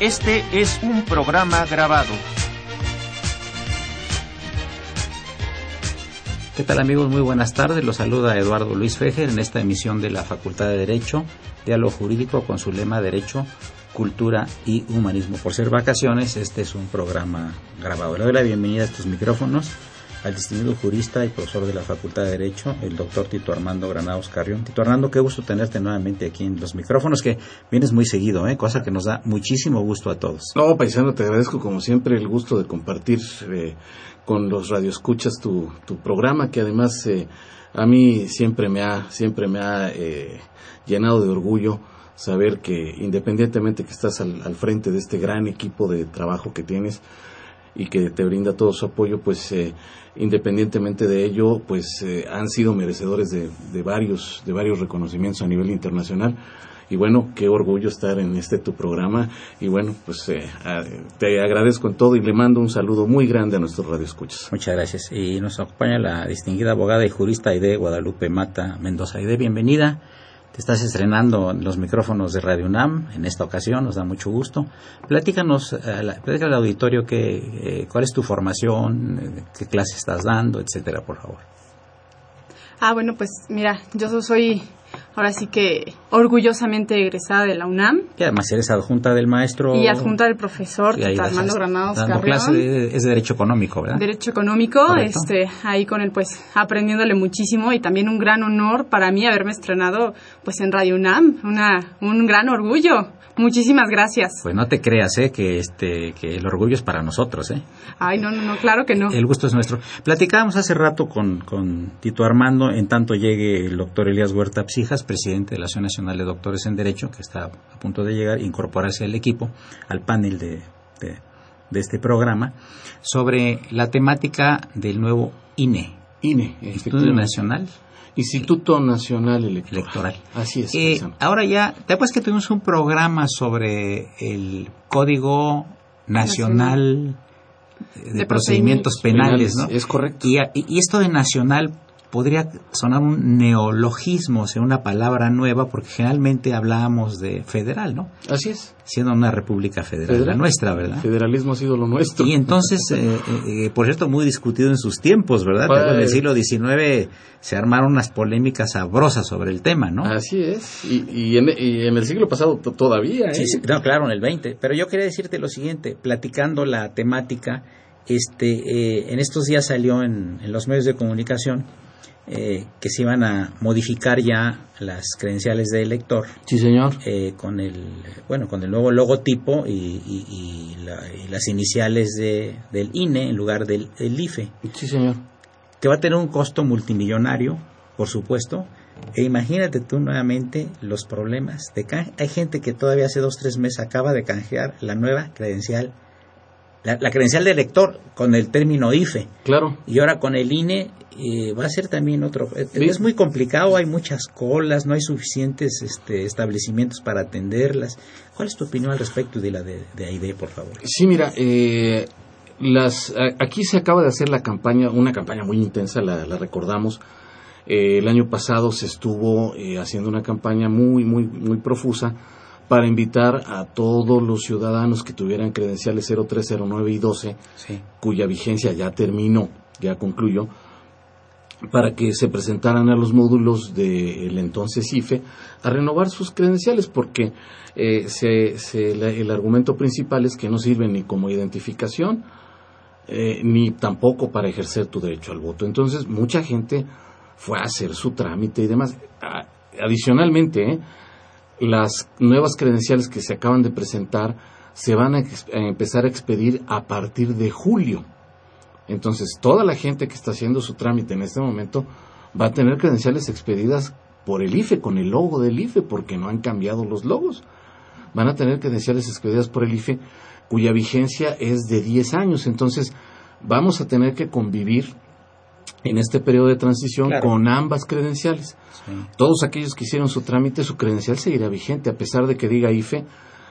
Este es un programa grabado. ¿Qué tal amigos? Muy buenas tardes. Los saluda Eduardo Luis Fejer en esta emisión de la Facultad de Derecho, Diálogo Jurídico con su lema Derecho, Cultura y Humanismo. Por ser vacaciones, este es un programa grabado. Le doy la bienvenida a estos micrófonos al distinguido jurista y profesor de la Facultad de Derecho, el doctor Tito Armando Granados Carrión. Tito Armando, qué gusto tenerte nuevamente aquí en los micrófonos, que vienes muy seguido, ¿eh? cosa que nos da muchísimo gusto a todos. No, paisano, te agradezco como siempre el gusto de compartir eh, con los radioescuchas tu, tu programa, que además eh, a mí siempre me ha, siempre me ha eh, llenado de orgullo saber que independientemente que estás al, al frente de este gran equipo de trabajo que tienes, y que te brinda todo su apoyo, pues eh, independientemente de ello, pues eh, han sido merecedores de, de, varios, de varios reconocimientos a nivel internacional. Y bueno, qué orgullo estar en este tu programa. Y bueno, pues eh, te agradezco en todo y le mando un saludo muy grande a nuestros radioescuchas. Muchas gracias. Y nos acompaña la distinguida abogada y jurista Aide Guadalupe Mata Mendoza. Aide, bienvenida. Te estás estrenando los micrófonos de Radio UNAM en esta ocasión, nos da mucho gusto. Platícanos, eh, platícanos al auditorio que, eh, cuál es tu formación, qué clase estás dando, etcétera, por favor. Ah, bueno, pues mira, yo soy ahora sí que orgullosamente egresada de la UNAM. Y además eres adjunta del maestro. Y adjunta del profesor Armando Granados dando clase de, es de Derecho Económico, ¿verdad? Derecho Económico, este, ahí con él pues aprendiéndole muchísimo y también un gran honor para mí haberme estrenado pues en Radio UNAM, una, un gran orgullo. Muchísimas gracias. Pues no te creas, ¿eh? Que, este, que el orgullo es para nosotros, ¿eh? Ay, no, no, no, claro que no. El gusto es nuestro. Platicábamos hace rato con, con Tito Armando, en tanto llegue el doctor Elías Huerta Psijas, presidente de la Asociación Nacional de Doctores en Derecho, que está a punto de llegar, incorporarse al equipo, al panel de, de, de este programa, sobre la temática del nuevo INE. INE, Instituto Nacional Instituto Nacional Electoral. Electoral. Así es. Eh, ahora ya, después que tuvimos un programa sobre el Código Nacional, de, de, procedimientos, procedimientos penales, penales, ¿no? Es correcto. Y, y, esto de nacional podría sonar un neologismo, o sea, una palabra nueva, porque generalmente hablábamos de federal, ¿no? Así es. Siendo una república federal, federal. la nuestra, ¿verdad? Federalismo ha sido lo nuestro. Y entonces, eh, eh, por cierto, muy discutido en sus tiempos, ¿verdad? En el siglo XIX se armaron unas polémicas sabrosas sobre el tema, ¿no? Así es. Y, y, en, y en, el siglo pasado todavía, ¿eh? Sí, sí, no, claro, en el XX. Pero yo quería decirte lo siguiente, platicando la temática, este, eh, en estos días salió en, en los medios de comunicación eh, que se iban a modificar ya las credenciales de elector. Sí, señor. Eh, con el bueno, con el nuevo logotipo y, y, y, la, y las iniciales de, del INE en lugar del, del, IFE. Sí, señor. Que va a tener un costo multimillonario, por supuesto. E imagínate tú nuevamente los problemas de canje. Hay gente que todavía hace dos tres meses acaba de canjear la nueva credencial la, credencial de elector con el término IFE. Claro. Y ahora con el INE eh, va a ser también otro. Eh, es muy complicado, hay muchas colas, no hay suficientes este, establecimientos para atenderlas. ¿Cuál es tu opinión al respecto de la de, de por favor? Sí, mira, eh, las, aquí se acaba de hacer la campaña, una campaña muy intensa, la, recordamos. el año pasado se estuvo haciendo una campaña muy, muy, muy profusa para invitar a todos los ciudadanos que tuvieran credenciales 03, 09 y 12, cuya vigencia ya terminó, ya concluyó, para que se presentaran a los módulos del entonces IFE a renovar sus credenciales, porque eh, el argumento principal es que no sirven ni como identificación, eh, ni tampoco para ejercer tu derecho al voto. Entonces, mucha gente fue a hacer su trámite y demás. Adicionalmente, ¿eh? las nuevas credenciales que se acaban de presentar se van a, empezar a expedir a partir de julio. Entonces, toda la gente que está haciendo su trámite en este momento va a tener credenciales expedidas por el IFE, con el logo del IFE, porque no han cambiado los logos. Van a tener credenciales expedidas por el IFE cuya vigencia es de 10 años. Entonces, vamos a tener que convivir en este periodo de transición con ambas credenciales. Todos aquellos que hicieron su trámite, su credencial seguirá vigente, a pesar de que diga IFE,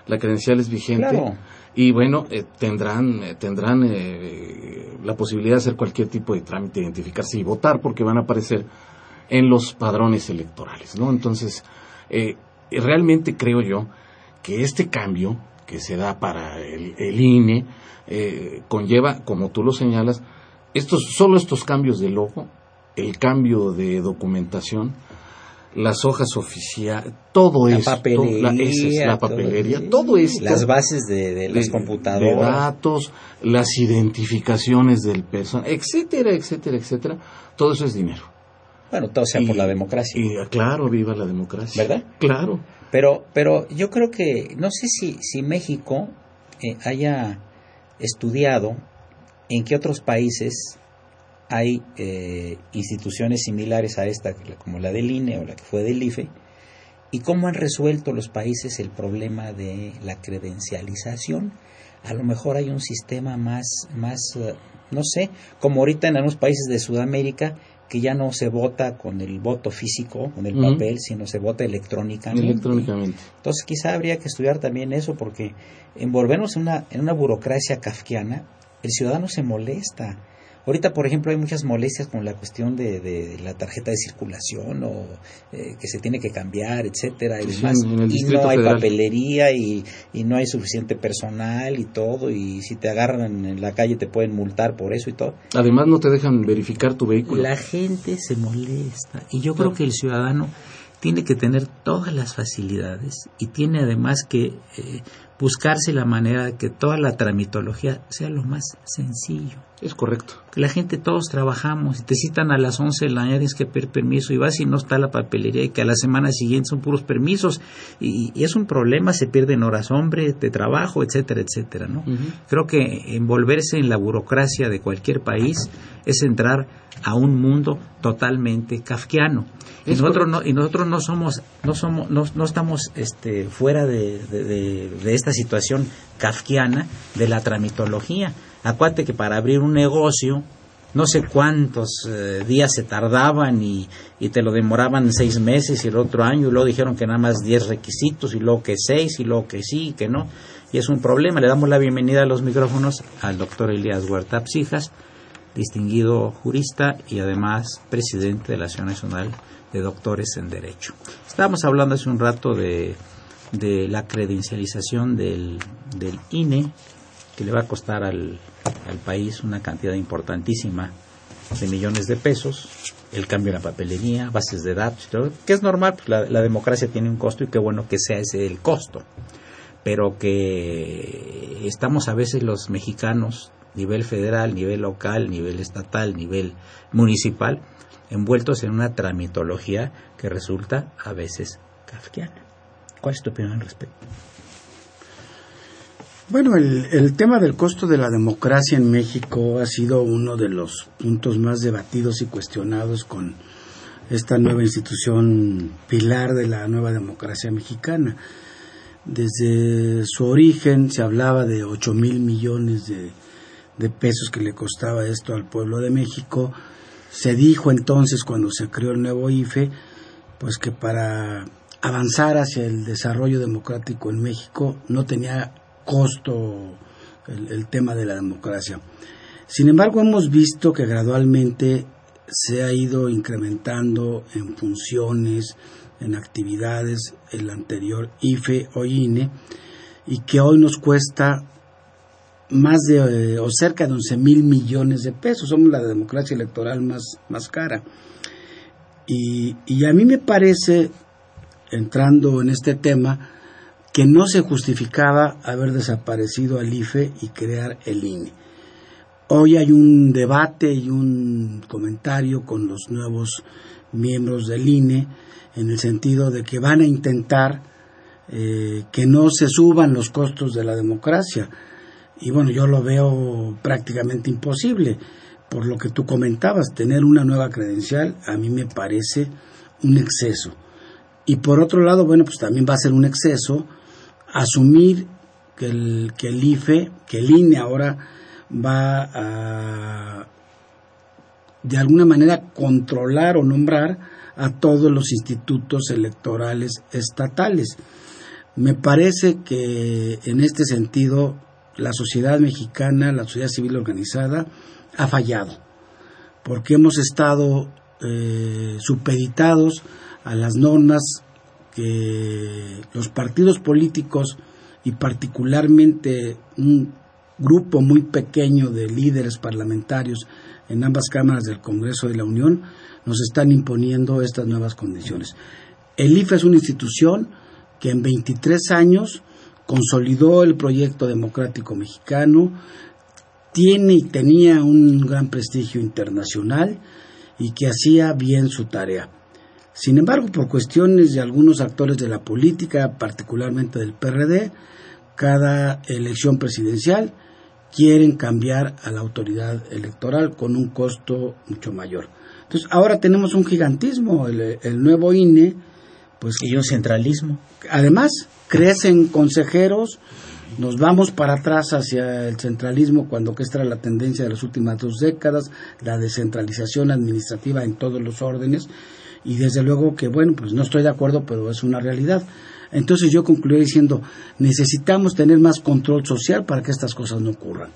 la credencial es vigente. Y bueno, eh, tendrán, eh, tendrán eh, la posibilidad de hacer cualquier tipo de trámite, identificarse y votar, porque van a aparecer en los padrones electorales, ¿no? Entonces, realmente creo yo que este cambio que se da para el, el INE conlleva, como tú lo señalas, estos, solo estos cambios de logo, el cambio de documentación, las hojas oficiales, todo la esto, papelería, la, papelería, todo, esto, las bases de, las computadoras, de datos, las identificaciones del personal, etcétera, etcétera, etcétera, todo eso es dinero. Bueno, todo sea por la democracia. Y claro, viva la democracia. ¿Verdad? Claro. Pero, pero yo creo que no sé si si México eh, haya estudiado en qué otros países hay eh, instituciones similares a esta, como la del INE o la que fue del IFE, y cómo han resuelto los países el problema de la credencialización. A lo mejor hay un sistema más, más eh, no sé, como ahorita en algunos países de Sudamérica, que ya no se vota con el voto físico, con el papel, sino se vota electrónicamente. Electrónicamente. Entonces quizá habría que estudiar también eso, porque envolvernos en una, en una burocracia kafkiana el ciudadano se molesta. Ahorita, por ejemplo, hay muchas molestias con la cuestión de, la tarjeta de circulación o eh, que se tiene que cambiar, etcétera, y demás. y no hay papelería y, no hay suficiente personal y todo. Y si te agarran en la calle te pueden multar por eso y todo. Además, no te dejan verificar tu vehículo. La gente se molesta y yo creo que el ciudadano tiene que tener todas las facilidades y tiene además que eh, buscarse la manera de que toda la tramitología sea lo más sencillo. Es correcto. Que la gente, todos trabajamos, y te citan a las 11 de la mañana, tienes que pedir permiso, y vas y no está la papelería, y que a la semana siguiente son puros permisos, y, es un problema, se pierden horas hombre, de trabajo, etcétera, etcétera, ¿no? Creo que envolverse en la burocracia de cualquier país es entrar a un mundo totalmente kafkiano. Y nosotros, no, y nosotros no somos, no somos, no, no estamos este, fuera de, de, esta situación kafkiana de la tramitología. Acuérdate que para abrir un negocio, no sé cuántos eh, días se tardaban y, y, te lo demoraban seis meses y el otro año y luego dijeron que nada más diez requisitos y luego que seis y luego que sí y que no. Y es un problema. Le damos la bienvenida a los micrófonos al doctor Elías Huerta Psijas, distinguido jurista y además presidente de la Asociación Nacional de Doctores en Derecho. Estábamos hablando hace un rato de, de la credencialización del, del INE, que le va a costar al, al país una cantidad importantísima de millones de pesos, el cambio en la papelería, bases de datos, que es normal, pues la, la, democracia tiene un costo y qué bueno que sea ese el costo, pero que estamos a veces los mexicanos nivel federal, nivel local, nivel estatal, nivel municipal, envueltos en una tramitología que resulta a veces kafkiana. ¿Cuál es tu opinión al respecto? Bueno, el, tema del costo de la democracia en México ha sido uno de los puntos más debatidos y cuestionados con esta nueva institución pilar de la nueva democracia mexicana. Desde su origen se hablaba de 8 mil millones de de pesos que le costaba esto al pueblo de México. Se dijo entonces cuando se creó el nuevo IFE, pues que para avanzar hacia el desarrollo democrático en México no tenía costo el, tema de la democracia. Sin embargo, hemos visto que gradualmente se ha ido incrementando en funciones, en actividades el anterior IFE o INE y que hoy nos cuesta más de o cerca de 11 mil millones de pesos. Somos la democracia electoral más, más cara. Y, y a mí me parece, entrando en este tema, que no se justificaba haber desaparecido al IFE y crear el INE. Hoy hay un debate y un comentario con los nuevos miembros del INE en el sentido de que van a intentar eh, que no se suban los costos de la democracia. Y bueno, yo lo veo prácticamente imposible. Por lo que tú comentabas, tener una nueva credencial a mí me parece un exceso. Y por otro lado, bueno, pues también va a ser un exceso asumir que el, que el IFE, que el INE ahora va a de alguna manera controlar o nombrar a todos los institutos electorales estatales. Me parece que en este sentido la sociedad mexicana, la sociedad civil organizada, ha fallado, porque hemos estado eh, supeditados a las normas que los partidos políticos y particularmente un grupo muy pequeño de líderes parlamentarios en ambas cámaras del Congreso de la Unión nos están imponiendo estas nuevas condiciones. El IFE es una institución que en 23 años consolidó el proyecto democrático mexicano, tiene y tenía un gran prestigio internacional y que hacía bien su tarea. Sin embargo, por cuestiones de algunos actores de la política, particularmente del PRD, cada elección presidencial quieren cambiar a la autoridad electoral con un costo mucho mayor. Entonces, ahora tenemos un gigantismo, el, nuevo INE, pues... Y un centralismo. Además, crecen consejeros, nos vamos para atrás hacia el centralismo cuando que esta era la tendencia de las últimas dos décadas, la descentralización administrativa en todos los órdenes, y desde luego que, bueno, pues no estoy de acuerdo, pero es una realidad. Entonces yo concluí diciendo, necesitamos tener más control social para que estas cosas no ocurran.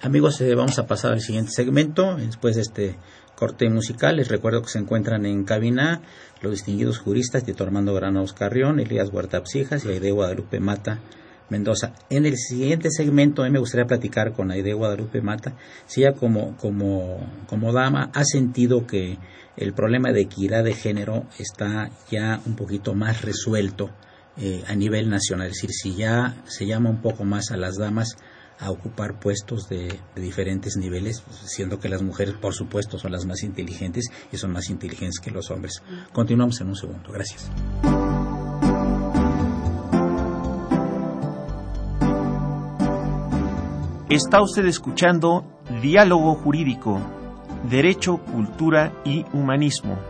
Amigos, eh, vamos a pasar al siguiente segmento, después de este corte musical. Les recuerdo que se encuentran en cabina los distinguidos juristas Tito Armando Granados Carrión, Elías Huerta Psijas y Aide Guadalupe Mata Mendoza. En el siguiente segmento me gustaría platicar con Aide Guadalupe Mata si ella como, como, como dama ha sentido que el problema de equidad de género está ya un poquito más resuelto eh, a nivel nacional, es decir, si ya se llama un poco más a las damas a ocupar puestos de, diferentes niveles, siendo que las mujeres, por supuesto, son las más inteligentes y son más inteligentes que los hombres. Continuamos en un segundo. Gracias. Está usted escuchando Diálogo Jurídico, Derecho, Cultura y Humanismo.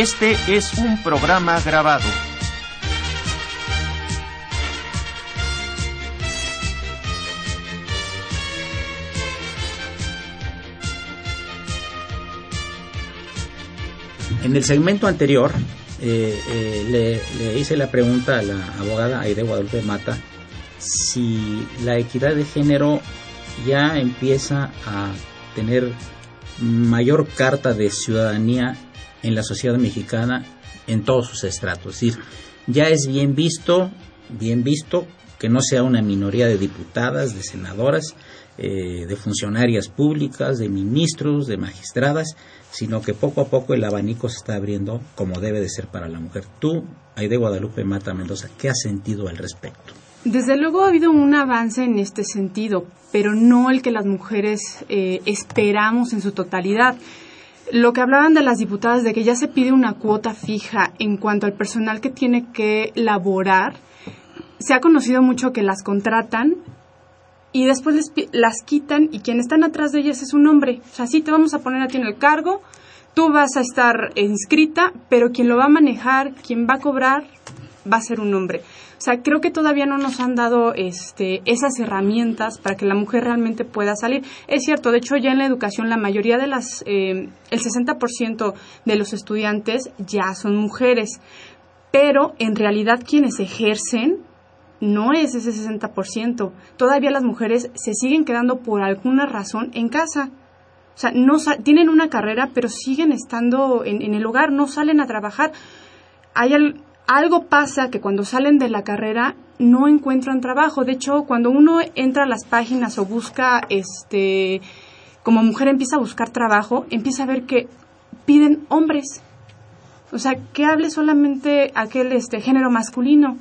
Este es un programa grabado. En el segmento anterior eh, eh, le, hice la pregunta a la abogada Aide Guadalupe Mata si la equidad de género ya empieza a tener mayor carta de ciudadanía en la sociedad mexicana en todos sus estratos. Es decir, ya es bien visto, bien visto que no sea una minoría de diputadas, de senadoras, eh, de funcionarias públicas, de ministros, de magistradas, sino que poco a poco el abanico se está abriendo como debe de ser para la mujer. Tú, Aide Guadalupe Mata Mendoza, ¿qué has sentido al respecto? Desde luego ha habido un avance en este sentido, pero no el que las mujeres eh, esperamos en su totalidad. Lo que hablaban de las diputadas de que ya se pide una cuota fija en cuanto al personal que tiene que laborar, se ha conocido mucho que las contratan y después las quitan y quien están atrás de ellas es un hombre. O sea, sí te vamos a poner a ti en el cargo, tú vas a estar inscrita, pero quien lo va a manejar, quien va a cobrar, va a ser un hombre. O sea, creo que todavía no nos han dado este, esas herramientas para que la mujer realmente pueda salir. Es cierto, de hecho ya en la educación la mayoría de las, eh, el 60% de los estudiantes ya son mujeres, pero en realidad quienes ejercen no es ese 60%. Todavía las mujeres se siguen quedando por alguna razón en casa. O sea, no tienen una carrera, pero siguen estando en, en el hogar, no salen a trabajar. Hay al, algo pasa que cuando salen de la carrera no encuentran trabajo. De hecho, cuando uno entra a las páginas o busca, este, como mujer empieza a buscar trabajo, empieza a ver que piden hombres. O sea, que hable solamente aquel este, género masculino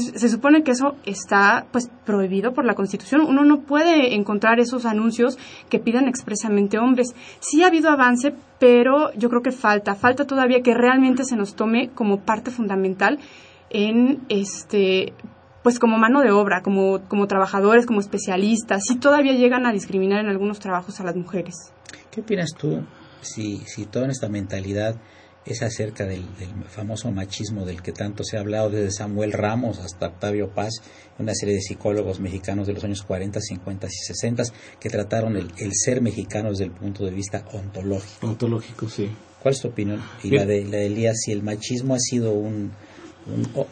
se supone que eso está pues prohibido por la Constitución. Uno no puede encontrar esos anuncios que pidan expresamente hombres. Sí ha habido avance, pero yo creo que falta, falta todavía que realmente se nos tome como parte fundamental en este pues como mano de obra, como, como trabajadores, como especialistas, si todavía llegan a discriminar en algunos trabajos a las mujeres. ¿Qué opinas tú si, si toda esta mentalidad es acerca del, famoso machismo del que tanto se ha hablado desde Samuel Ramos hasta Octavio Paz, una serie de psicólogos mexicanos de los años 40, 50 y 60 que trataron el, ser mexicano desde el punto de vista ontológico. Ontológico, sí. ¿Cuál es tu opinión? Y la de, la Elías, si el machismo ha sido un,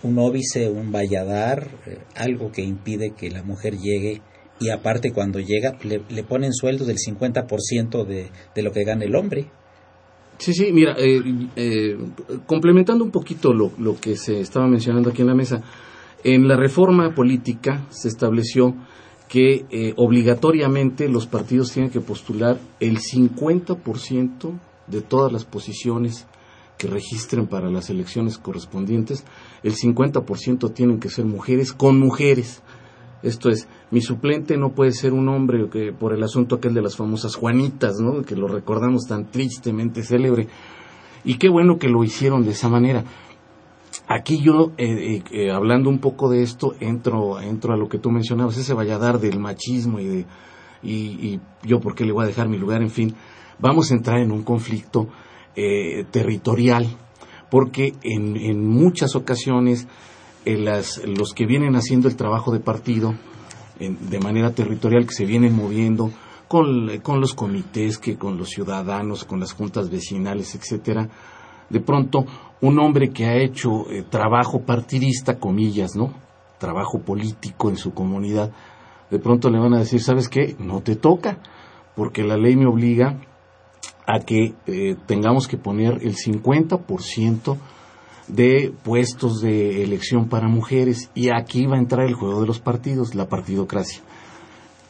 un, óbice, un valladar, eh, algo que impide que la mujer llegue y aparte cuando llega le, le ponen sueldos del 50% de, de lo que gana el hombre. Sí, sí, mira, eh, eh, complementando un poquito lo, lo, que se estaba mencionando aquí en la mesa, en la reforma política se estableció que eh, obligatoriamente los partidos tienen que postular el 50% de todas las posiciones que registren para las elecciones correspondientes, el 50% tienen que ser mujeres con mujeres. Esto es, mi suplente no puede ser un hombre que por el asunto aquel de las famosas Juanitas, ¿no? Que lo recordamos tan tristemente célebre. Y qué bueno que lo hicieron de esa manera. Aquí yo, eh, eh, eh, hablando un poco de esto, entro, entro a lo que tú mencionabas, ese valladar del machismo y de, y, y yo por qué le voy a dejar mi lugar, en fin, vamos a entrar en un conflicto territorial, porque en, en muchas ocasiones los que vienen haciendo el trabajo de partido de manera territorial, que se vienen moviendo con, los comités, que con los ciudadanos, con las juntas vecinales, etcétera, de pronto un hombre que ha hecho eh, trabajo partidista, comillas, ¿no? Trabajo político en su comunidad, de pronto le van a decir, ¿sabes qué? No te toca, porque la ley me obliga a que eh, tengamos que poner el 50% de puestos de elección para mujeres y aquí va a entrar el juego de los partidos, la partidocracia.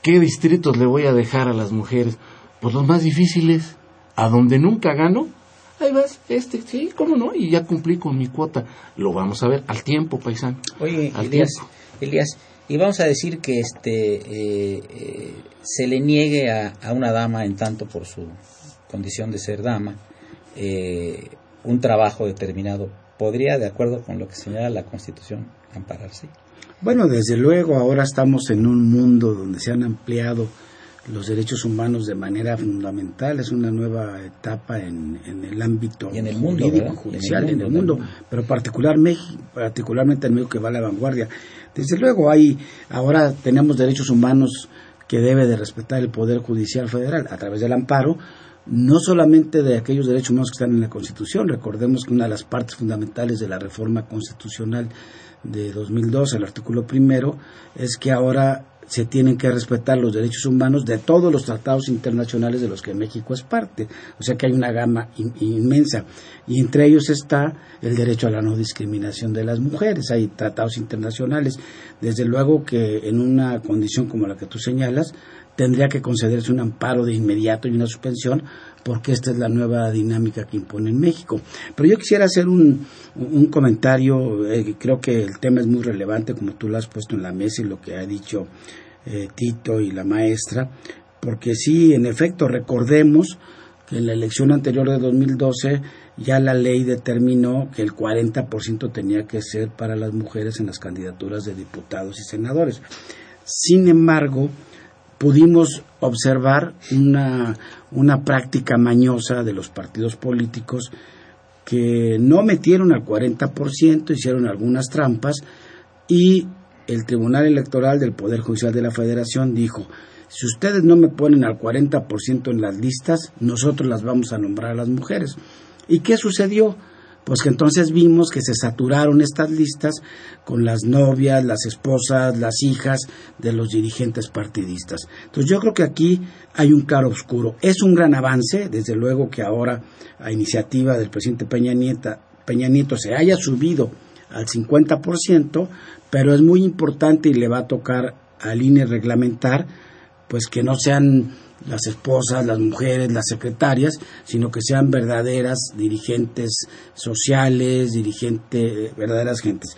¿Qué distritos le voy a dejar a las mujeres? Pues los más difíciles, a donde nunca gano, ahí vas, este, sí, cómo no, y ya cumplí con mi cuota. Lo vamos a ver al tiempo, paisano. Oye, Elías, Elías, y vamos a decir que este eh, eh, se le niegue a, a, una dama, en tanto por su condición de ser dama, eh, un trabajo determinado podría, de acuerdo con lo que señala la Constitución, ampararse? Bueno, desde luego, ahora estamos en un mundo donde se han ampliado los derechos humanos de manera fundamental, es una nueva etapa en, el ámbito en el mundo, jurídico, judicial, en el mundo, pero particularmente, particularmente en México que va a la vanguardia. Desde luego hay, ahora tenemos derechos humanos que debe de respetar el Poder Judicial Federal a través del amparo, no solamente de aquellos derechos humanos que están en la Constitución, recordemos que una de las partes fundamentales de la reforma constitucional de 2002, el artículo primero, es que ahora se tienen que respetar los derechos humanos de todos los tratados internacionales de los que México es parte. O sea que hay una gama inmensa. Y entre ellos está el derecho a la no discriminación de las mujeres. Hay tratados internacionales. Desde luego que en una condición como la que tú señalas, tendría que concederse un amparo de inmediato y una suspensión porque esta es la nueva dinámica que impone en México. Pero yo quisiera hacer un, comentario, eh, creo que el tema es muy relevante como tú lo has puesto en la mesa y lo que ha dicho eh, Tito y la maestra, porque sí, en efecto, recordemos que en la elección anterior de 2012 ya la ley determinó que el 40% tenía que ser para las mujeres en las candidaturas de diputados y senadores. Sin embargo, pudimos observar una, una práctica mañosa de los partidos políticos que no metieron al 40%, hicieron algunas trampas y el Tribunal Electoral del Poder Judicial de la Federación dijo, si ustedes no me ponen al 40% en las listas, nosotros las vamos a nombrar a las mujeres. ¿Y qué sucedió? Pues que entonces vimos que se saturaron estas listas con las novias, las esposas, las hijas de los dirigentes partidistas. Entonces yo creo que aquí hay un claro oscuro. Es un gran avance, desde luego que ahora a iniciativa del presidente Peña, Peña Nieto se haya subido al 50%, pero es muy importante y le va a tocar al INE reglamentar pues que no sean las esposas, las mujeres, las secretarias, sino que sean verdaderas dirigentes sociales, dirigentes, verdaderas gentes.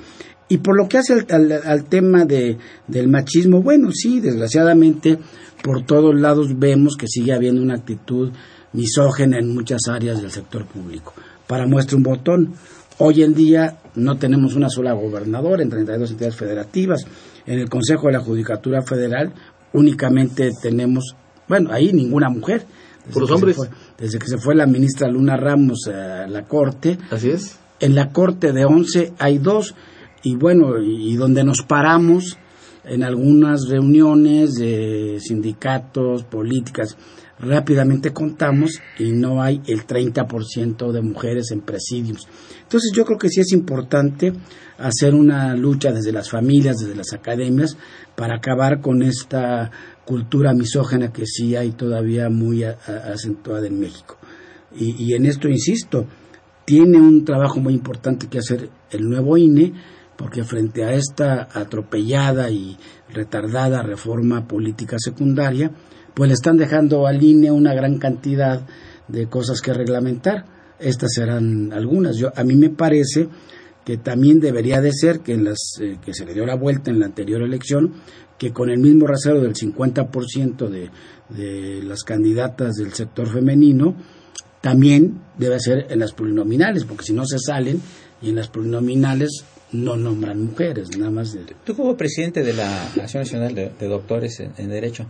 Y por lo que hace al, tema de, del machismo, bueno, sí, desgraciadamente por todos lados vemos que sigue habiendo una actitud misógena en muchas áreas del sector público. Para muestra un botón, hoy en día no tenemos una sola gobernadora en 32 entidades federativas. En el Consejo de la Judicatura Federal únicamente tenemos bueno, ahí ninguna mujer. ¿Por los hombres? desde que se fue la ministra Luna Ramos a la corte. Así es. En la corte de 11 hay dos. Y bueno, y, donde nos paramos en algunas reuniones de sindicatos, políticas, rápidamente contamos y no hay el 30% de mujeres en presidios. Entonces yo creo que sí es importante hacer una lucha desde las familias, desde las academias, para acabar con esta cultura misógena que sí hay todavía muy acentuada en México. Y, en esto insisto, tiene un trabajo muy importante que hacer el nuevo INE, porque frente a esta atropellada y retardada reforma política secundaria, pues le están dejando al INE una gran cantidad de cosas que reglamentar. Estas serán algunas. Yo, a mí me parece que también debería de ser que, en las, eh, que se le dio la vuelta en la anterior elección, que con el mismo rasero del 50% de, de las candidatas del sector femenino, también debe ser en las plurinominales, porque si no se salen y en las plurinominales no nombran mujeres, nada más. Tú como presidente de la Nación Nacional de, Doctores en, Derecho,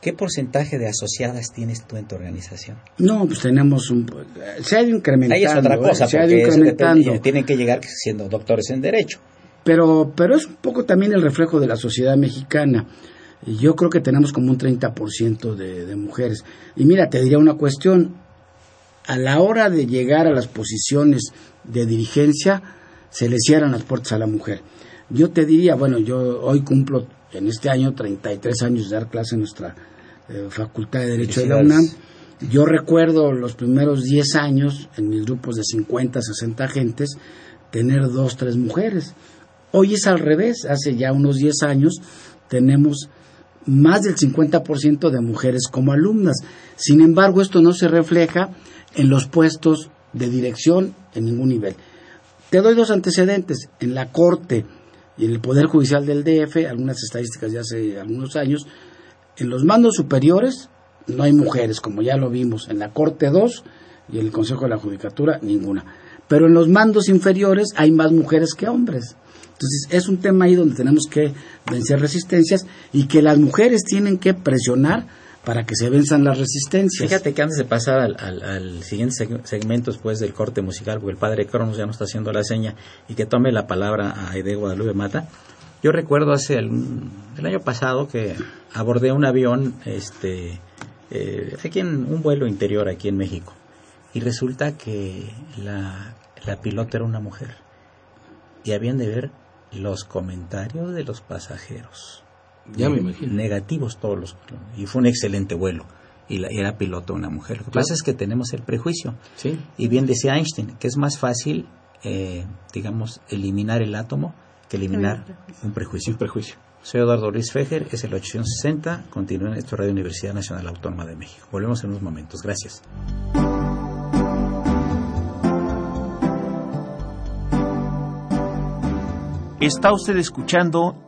¿qué porcentaje de asociadas tienes tú en tu organización? No, pues tenemos un... Se ha ido incrementando. Ahí es otra ¿eh? cosa, se ha ido incrementando. tienen que llegar siendo doctores en Derecho pero, pero es un poco también el reflejo de la sociedad mexicana. Yo creo que tenemos como un 30% de, de mujeres. Y mira, te diría una cuestión. A la hora de llegar a las posiciones de dirigencia, se le cierran las puertas a la mujer. Yo te diría, bueno, yo hoy cumplo en este año 33 años de dar clase en nuestra eh, Facultad de Derecho de la UNAM. Yo recuerdo los primeros 10 años, en mis grupos de 50, 60 agentes, tener dos, tres mujeres. Hoy es al revés, hace ya unos 10 años tenemos más del 50% de mujeres como alumnas. Sin embargo, esto no se refleja en los puestos de dirección en ningún nivel. Te doy dos antecedentes. En la Corte y en el Poder Judicial del DF, algunas estadísticas de hace algunos años, en los mandos superiores no hay mujeres, como ya lo vimos. En la Corte 2 y en el Consejo de la Judicatura, ninguna. Pero en los mandos inferiores hay más mujeres que hombres. Entonces es un tema ahí donde tenemos que vencer resistencias y que las mujeres tienen que presionar para que se venzan las resistencias. Fíjate que antes de pasar al, al, siguiente segmento después del corte musical, porque el padre Cronos ya nos está haciendo la seña y que tome la palabra a Aide Guadalupe Mata, yo recuerdo hace el, el año pasado que abordé un avión este, eh, aquí en un vuelo interior aquí en México y resulta que la, la pilota era una mujer y habían de ver los comentarios de los pasajeros. Ya me imagino. Negativos todos los. Y fue un excelente vuelo. Y la, era piloto una mujer. Lo que pasa es que tenemos el prejuicio. Sí. Y bien decía Einstein que es más fácil, eh, digamos, eliminar el átomo que eliminar un prejuicio. Un prejuicio. Soy Eduardo Luis Fejer, es el 860. Continúen en esto Radio Universidad Nacional Autónoma de México. Volvemos en unos momentos. Gracias. Está usted escuchando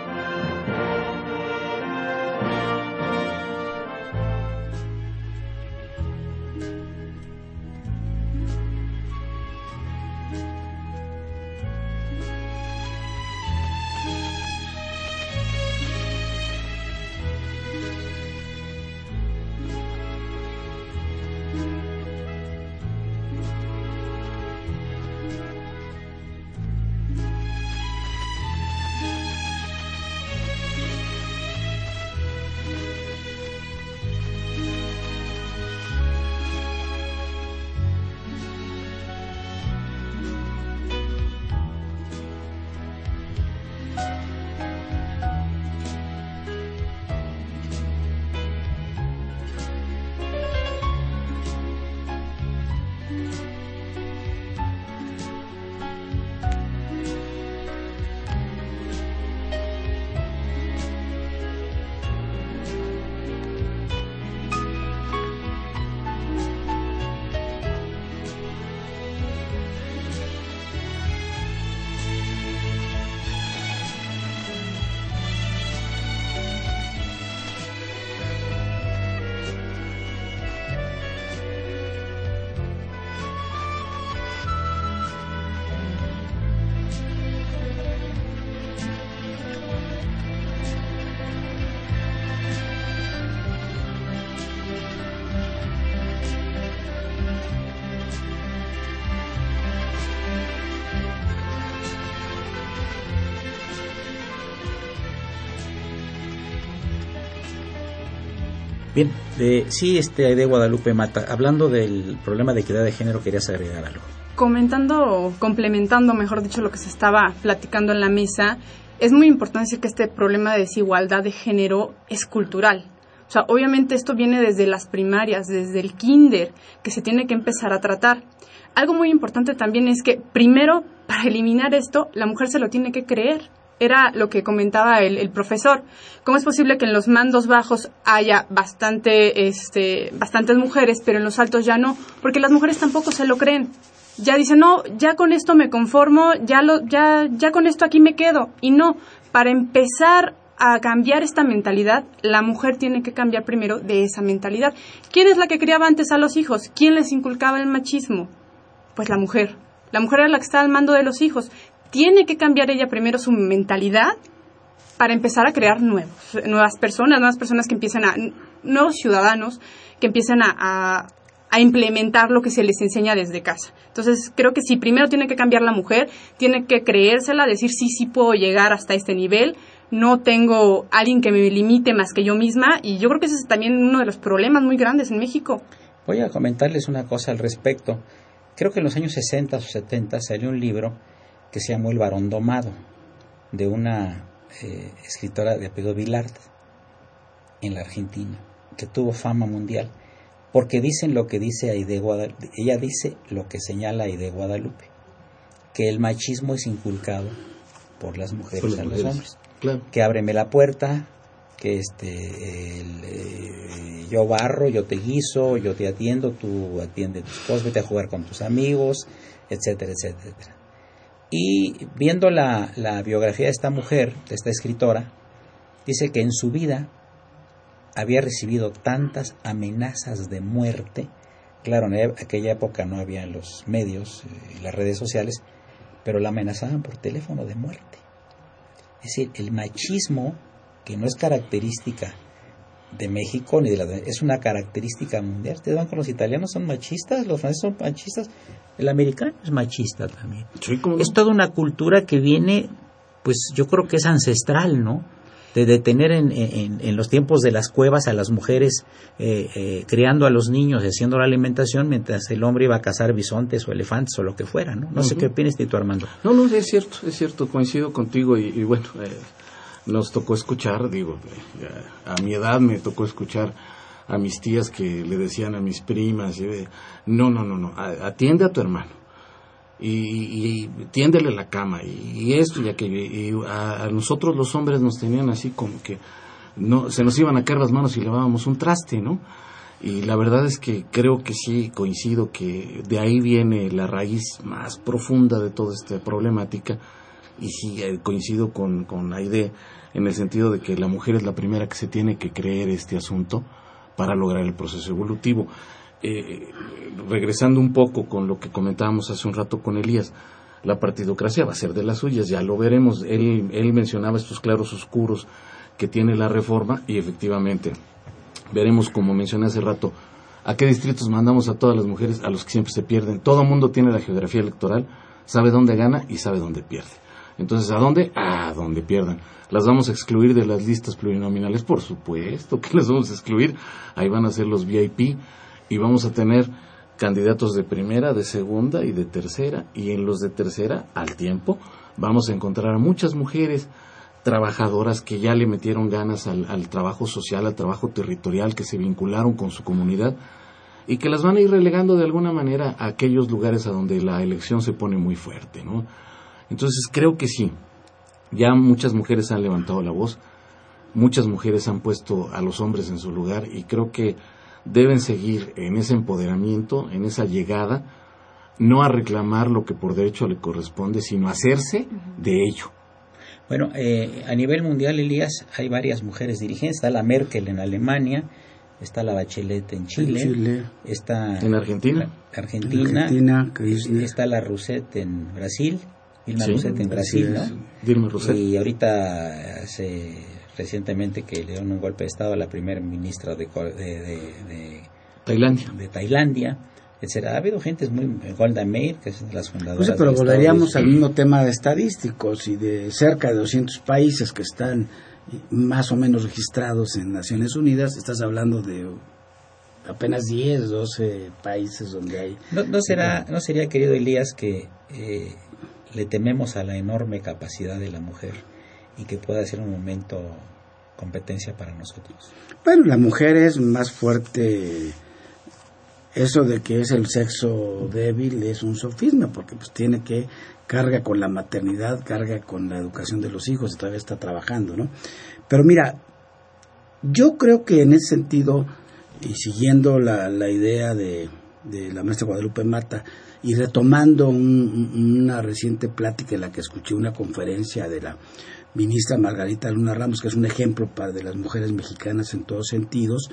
Sí, este de Guadalupe Mata, hablando del problema de equidad de género, querías agregar algo. Comentando, complementando, mejor dicho, lo que se estaba platicando en la mesa, es muy importante decir que este problema de desigualdad de género es cultural. O sea, obviamente esto viene desde las primarias, desde el kinder, que se tiene que empezar a tratar. Algo muy importante también es que, primero, para eliminar esto, la mujer se lo tiene que creer era lo que comentaba el, profesor. ¿Cómo es posible que en los mandos bajos haya bastante, este, bastantes mujeres, pero en los altos ya no? Porque las mujeres tampoco se lo creen. Ya dicen, no, ya con esto me conformo, ya, lo, ya, ya con esto aquí me quedo. Y no, para empezar a cambiar esta mentalidad, la mujer tiene que cambiar primero de esa mentalidad. ¿Quién es la que criaba antes a los hijos? ¿Quién les inculcaba el machismo? Pues la mujer. La mujer era la que estaba al mando de los hijos tiene que cambiar ella primero su mentalidad para empezar a crear nuevos, nuevas personas, nuevas personas que empiecen a, nuevos ciudadanos que empiecen a, a, implementar lo que se les enseña desde casa. Entonces, creo que si primero tiene que cambiar la mujer, tiene que creérsela, decir sí, sí puedo llegar hasta este nivel, no tengo alguien que me limite más que yo misma, y yo creo que ese es también uno de los problemas muy grandes en México. Voy a comentarles una cosa al respecto. Creo que en los años 60 o 70 salió un libro que se llamó El varón domado, de una eh, escritora de apellido Villard en la Argentina, que tuvo fama mundial, porque dicen lo que dice Aide Guadalupe, ella dice lo que señala Aide Guadalupe, que el machismo es inculcado por las mujeres a los hombres, que ábreme la puerta, que este eh, yo barro, yo te guiso, yo te atiendo, tú atiendes tus cosas, vete a jugar con tus amigos, etcétera, etcétera, etcétera. Y viendo la, la biografía de esta mujer, de esta escritora, dice que en su vida había recibido tantas amenazas de muerte. Claro, en aquella época no había los medios eh, y las redes sociales, pero la amenazaban por teléfono de muerte. Es decir, el machismo, que no es característica de México ni de la es una característica mundial. ¿Ustedes van con los italianos son machistas, los franceses son machistas, el americano es machista también. Es toda una cultura que viene, pues yo creo que es ancestral, ¿no? de detener en, en, los tiempos de las cuevas a las mujeres eh, eh, criando a los niños y haciendo la alimentación mientras el hombre iba a cazar bisontes o elefantes o lo que fuera, ¿no? No sé qué opinas tú, Armando. No, no, es cierto, es cierto, coincido contigo y, bueno, eh, nos tocó escuchar, digo, a mi edad me tocó escuchar a mis tías que le decían a mis primas, no, no, no, no, atiende a tu hermano y, tiéndele la cama y, esto y aquello. Y a, nosotros los hombres nos tenían así como que no se nos iban a caer las manos y lavábamos un traste, ¿no? Y la verdad es que creo que sí coincido que de ahí viene la raíz más profunda de toda esta problemática y sí eh, coincido con, con Aide en el sentido de que la mujer es la primera que se tiene que creer este asunto para lograr el proceso evolutivo. Eh, regresando un poco con lo que comentábamos hace un rato con Elías, la partidocracia va a ser de las suyas, ya lo veremos. Él, él mencionaba estos claros oscuros que tiene la reforma y efectivamente veremos, como mencioné hace rato, a qué distritos mandamos a todas las mujeres, a los que siempre se pierden. Todo mundo tiene la geografía electoral, sabe dónde gana y sabe dónde pierde. Entonces, ¿a dónde? A dónde pierdan. ¿Las vamos a excluir de las listas plurinominales? Por supuesto que las vamos a excluir. Ahí van a ser los VIP y vamos a tener candidatos de primera, de segunda y de tercera, y en los de tercera, al tiempo, vamos a encontrar a muchas mujeres trabajadoras que ya le metieron ganas al, trabajo social, al trabajo territorial, que se vincularon con su comunidad y que las van a ir relegando de alguna manera a aquellos lugares a donde la elección se pone muy fuerte, ¿no? Entonces creo que sí, ya muchas mujeres han levantado la voz, muchas mujeres han puesto a los hombres en su lugar y creo que deben seguir en ese empoderamiento, en esa llegada, no a reclamar lo que por derecho le corresponde, sino a hacerse de ello. Bueno, eh, a nivel mundial, Elías, hay varias mujeres dirigentes. Está la Merkel en Alemania, está la Bachelet en Chile, está en Argentina, Argentina, está la Rousset en Brasil, Dilma Rousset en Brasil, ¿no? Dilma. Y ahorita se recientemente que le dieron un golpe de Estado a la primera ministra de, de, Tailandia. De Tailandia. Ha habido gente muy. Golda Meir, que es de las fundadoras. Pues pero volveríamos al mismo tema de estadísticos y de cerca de 200 países que están más o menos registrados en Naciones Unidas. Estás hablando de apenas 10, 12 países donde hay. ¿No, será, no sería, querido Elías, que eh, le tememos a la enorme capacidad de la mujer y que pueda ser un momento competencia para nosotros. Bueno, la mujer es más fuerte. Eso de que es el sexo débil es un sofisma, porque pues tiene que carga con la maternidad, carga con la educación de los hijos, y todavía está trabajando, ¿no? Pero mira, yo creo que en ese sentido, y siguiendo la, la idea de, de la maestra Guadalupe Mata, y retomando una reciente plática en la que escuché una conferencia de la ministra Margarita Luna Ramos, que es un ejemplo para de las mujeres mexicanas en todos sentidos.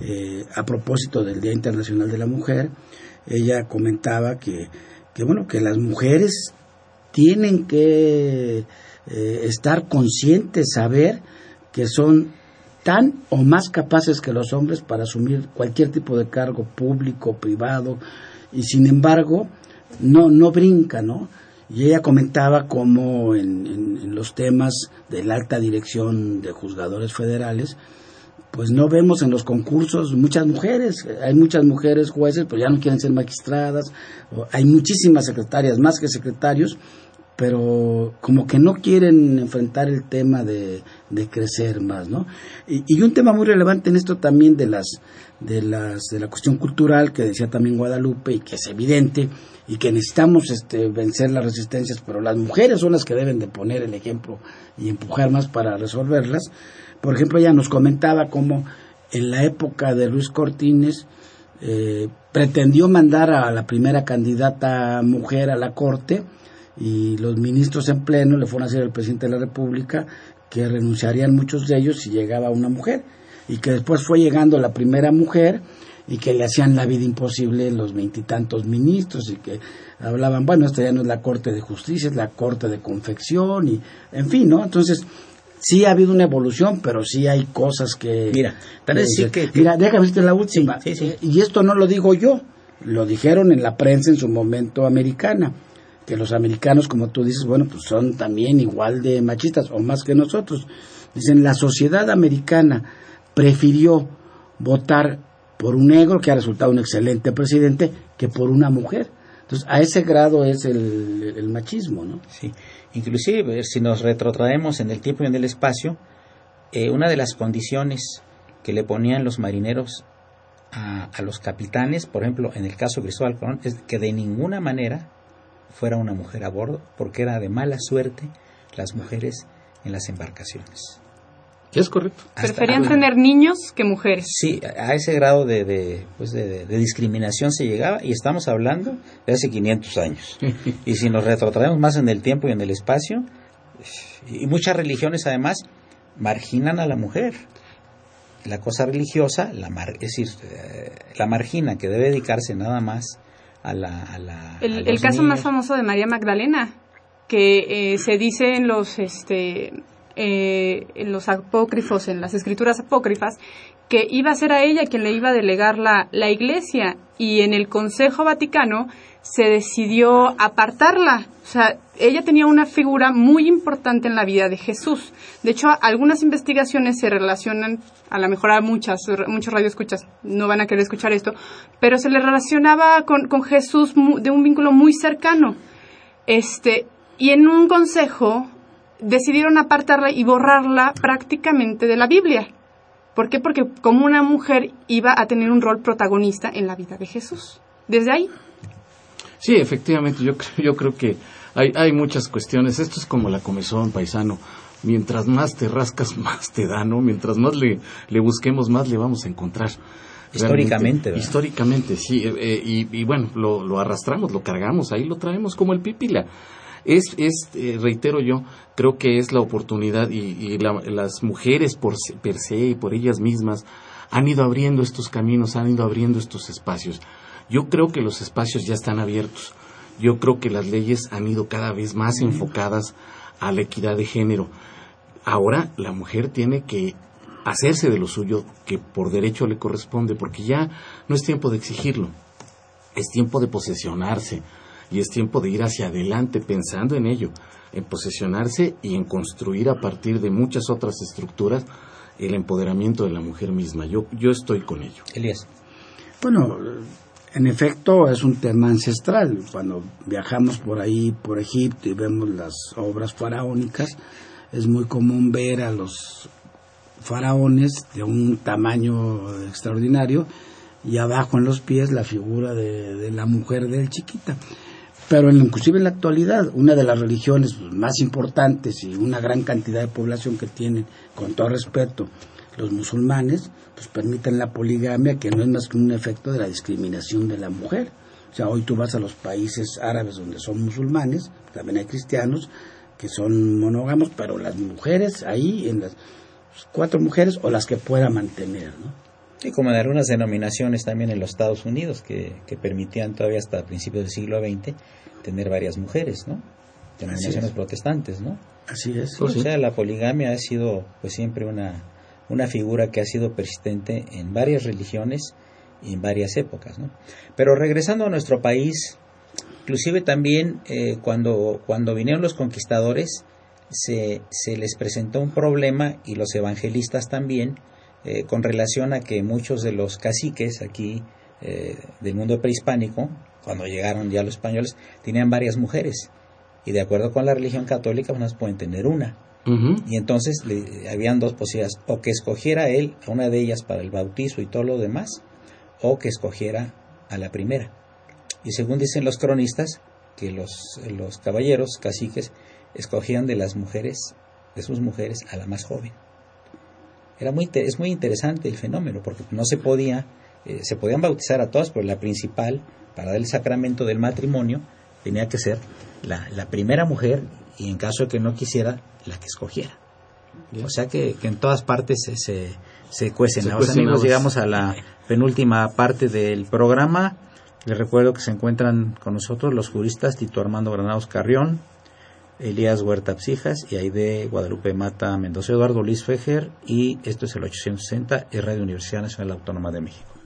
Eh, a propósito del Día Internacional de la Mujer, ella comentaba que, que bueno, que las mujeres tienen que eh, estar conscientes, saber que son tan o más capaces que los hombres para asumir cualquier tipo de cargo público, privado, y sin embargo no, no brinca, ¿no? Y ella comentaba cómo en, los temas de la alta dirección de juzgadores federales, pues no vemos en los concursos muchas mujeres. Hay muchas mujeres jueces, pero ya no quieren ser magistradas. Hay muchísimas secretarias, más que secretarios, pero como que no quieren enfrentar el tema de, crecer más, ¿no? Y, y, un tema muy relevante en esto también de las de las de la cuestión cultural que decía también Guadalupe y que es evidente y que necesitamos este, vencer las resistencias, pero las mujeres son las que deben de poner el ejemplo y empujar más para resolverlas. Por ejemplo, ella nos comentaba cómo en la época de Luis Cortines eh, pretendió mandar a la primera candidata mujer a la corte y los ministros en pleno le fueron a decir al presidente de la República que renunciarían muchos de ellos si llegaba una mujer y que después fue llegando la primera mujer y que le hacían la vida imposible los veintitantos ministros y que hablaban, bueno, esta ya no es la Corte de Justicia, es la Corte de Confección y, en fin, ¿no? Entonces, sí ha habido una evolución, pero sí hay cosas que... Mira, tal vez sí que... Mira, déjame decirte la última. Y esto no lo digo yo, lo dijeron en la prensa en su momento americana, que los americanos, como tú dices, bueno, pues son también igual de machistas o más que nosotros. Dicen, la sociedad americana prefirió votar por un negro que ha resultado un excelente presidente que por una mujer. Entonces, a ese grado es el, machismo, ¿no? Sí. Inclusive, si nos retrotraemos en el tiempo y en el espacio, eh, una de las condiciones que le ponían los marineros a, a, los capitanes, por ejemplo, en el caso de Cristóbal Colón, es que de ninguna manera fuera una mujer a bordo, porque era de mala suerte las mujeres en las embarcaciones. Es correcto. Preferían tener niños que mujeres. Sí, a ese grado de, pues de, discriminación se llegaba y estamos hablando de hace 500 años. y si nos retrotraemos más en el tiempo y en el espacio, y muchas religiones además marginan a la mujer. La cosa religiosa, la es decir, eh, la margina que debe dedicarse nada más a la... A la el, caso más famoso de María Magdalena, que eh, se dice en los... Este, eh, en los apócrifos, en las escrituras apócrifas, que iba a ser a ella quien le iba a delegar la, la iglesia y en el Consejo Vaticano se decidió apartarla. O sea, ella tenía una figura muy importante en la vida de Jesús. De hecho, algunas investigaciones se relacionan, a lo mejor a muchas, muchos radioescuchas no van a querer escuchar esto, pero se le relacionaba con, con Jesús de un vínculo muy cercano. Este, y en un consejo decidieron apartarla y borrarla prácticamente de la Biblia. ¿Por qué? Porque como una mujer iba a tener un rol protagonista en la vida de Jesús. Desde ahí. Sí, efectivamente, yo, yo creo que hay, hay muchas cuestiones. Esto es como la comezón, paisano. Mientras más te rascas, más te da, ¿no? Mientras más le, le busquemos, más le vamos a encontrar. Históricamente, ¿verdad? Históricamente, sí. Eh, eh, y, y, bueno, lo, lo, arrastramos, lo cargamos, ahí lo traemos como el pipila. Es, es eh, reitero yo, creo que es la oportunidad y, las mujeres por per se y por ellas mismas han ido abriendo estos caminos, han ido abriendo estos espacios. Yo creo que los espacios ya están abiertos. Yo creo que las leyes han ido cada vez más enfocadas a la equidad de género. Ahora la mujer tiene que hacerse de lo suyo que por derecho le corresponde, porque ya no es tiempo de exigirlo, es tiempo de posesionarse, y es tiempo de ir hacia adelante pensando en ello, en posesionarse y en construir a partir de muchas otras estructuras el empoderamiento de la mujer misma. Yo, yo estoy con ello. Elías. Bueno, en efecto es un tema ancestral. Cuando viajamos por ahí, por Egipto, y vemos las obras faraónicas, es muy común ver a los faraones de un tamaño extraordinario y abajo en los pies la figura de, de la mujer del chiquita. Pero inclusive en la actualidad, una de las religiones más importantes y una gran cantidad de población que tienen, con todo respeto, los musulmanes, pues permiten la poligamia, que no es más que un efecto de la discriminación de la mujer. O sea, hoy tú vas a los países árabes donde son musulmanes, también hay cristianos que son monógamos, pero las mujeres ahí, en las cuatro mujeres o las que pueda mantener, ¿no? Sí, como en algunas denominaciones también en los Estados Unidos que, que permitían todavía hasta principios del siglo XX tener varias mujeres, ¿no? Denominaciones protestantes, ¿no? Así es. O sea, la poligamia ha sido pues siempre una, una figura que ha sido persistente en varias religiones y en varias épocas, ¿no? Pero regresando a nuestro país, inclusive también eh, cuando, cuando vinieron los conquistadores, se, se les presentó un problema y los evangelistas también, eh, con relación a que muchos de los caciques aquí eh, del mundo prehispánico cuando llegaron ya los españoles, tenían varias mujeres. Y de acuerdo con la religión católica, unas pueden tener una. Y entonces le, habían dos posibilidades, o que escogiera él a una de ellas para el bautizo y todo lo demás, o que escogiera a la primera. Y según dicen los cronistas, que los, los caballeros, caciques, escogían de las mujeres, de sus mujeres, a la más joven. Era muy, es muy interesante el fenómeno, porque no se podía, eh, se podían bautizar a todas, pero la principal para dar el sacramento del matrimonio tenía que ser la, la primera mujer y en caso de que no quisiera, la que escogiera. O sea que, que, en todas partes se, se, se cuecen. Se cuecen amigos, llegamos a la penúltima parte del programa. Les recuerdo que se encuentran con nosotros los juristas Tito Armando Granados Carrión, Elías Huerta Psijas y Aide Guadalupe Mata Mendoza, Eduardo Luis Fejer y esto es el 860 y Radio Universidad Nacional Autónoma de México.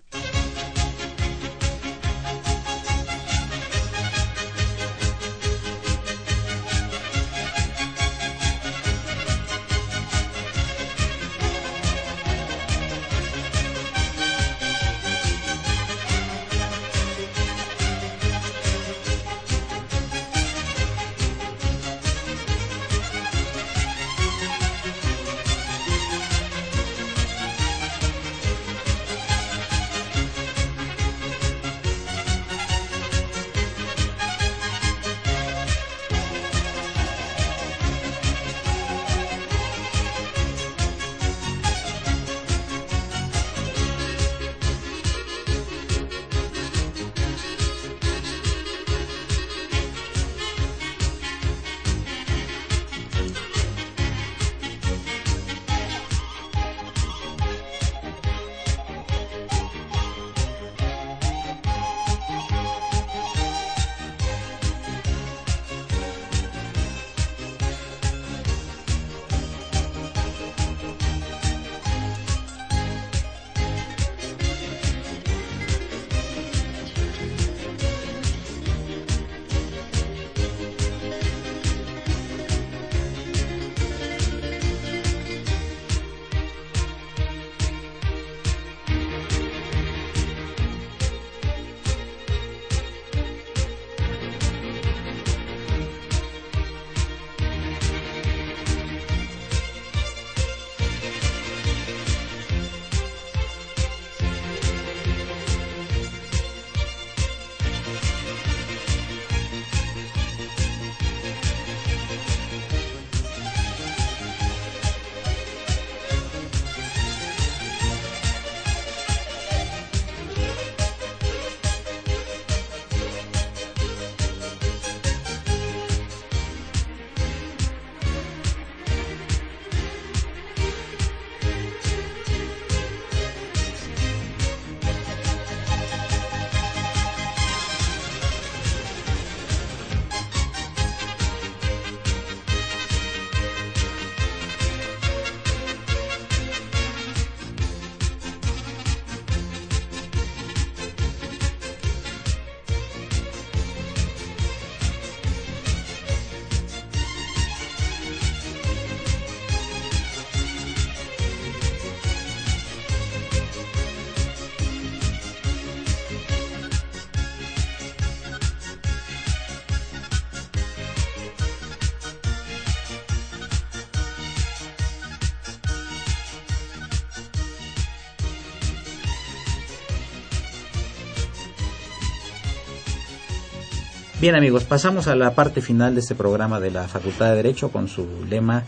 Bien amigos, pasamos a la parte final de este programa de la Facultad de Derecho con su lema